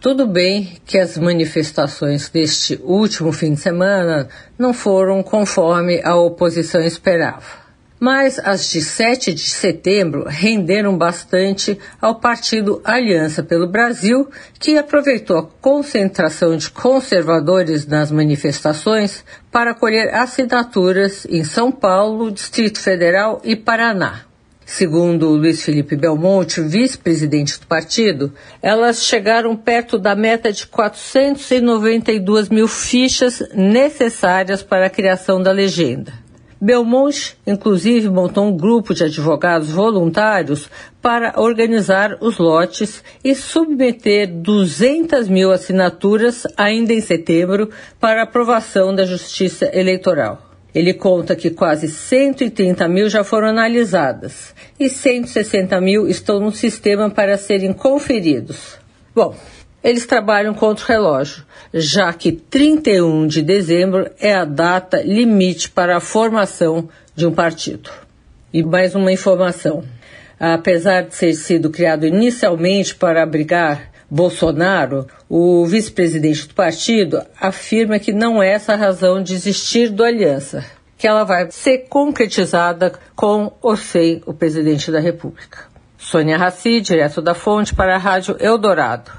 Tudo bem que as manifestações deste último fim de semana não foram conforme a oposição esperava. Mas as de 7 de setembro renderam bastante ao partido Aliança pelo Brasil, que aproveitou a concentração de conservadores nas manifestações para colher assinaturas em São Paulo, Distrito Federal e Paraná. Segundo Luiz Felipe Belmonte, vice-presidente do partido, elas chegaram perto da meta de 492 mil fichas necessárias para a criação da legenda. Belmonte, inclusive, montou um grupo de advogados voluntários para organizar os lotes e submeter 200 mil assinaturas ainda em setembro para aprovação da Justiça Eleitoral. Ele conta que quase 130 mil já foram analisadas e 160 mil estão no sistema para serem conferidos. Bom, eles trabalham contra o relógio, já que 31 de dezembro é a data limite para a formação de um partido. E mais uma informação. Apesar de ter sido criado inicialmente para abrigar Bolsonaro, o vice-presidente do partido afirma que não é essa a razão de existir do aliança, que ela vai ser concretizada com ou sem o presidente da República. Sônia Raci, direto da Fonte, para a Rádio Eldorado.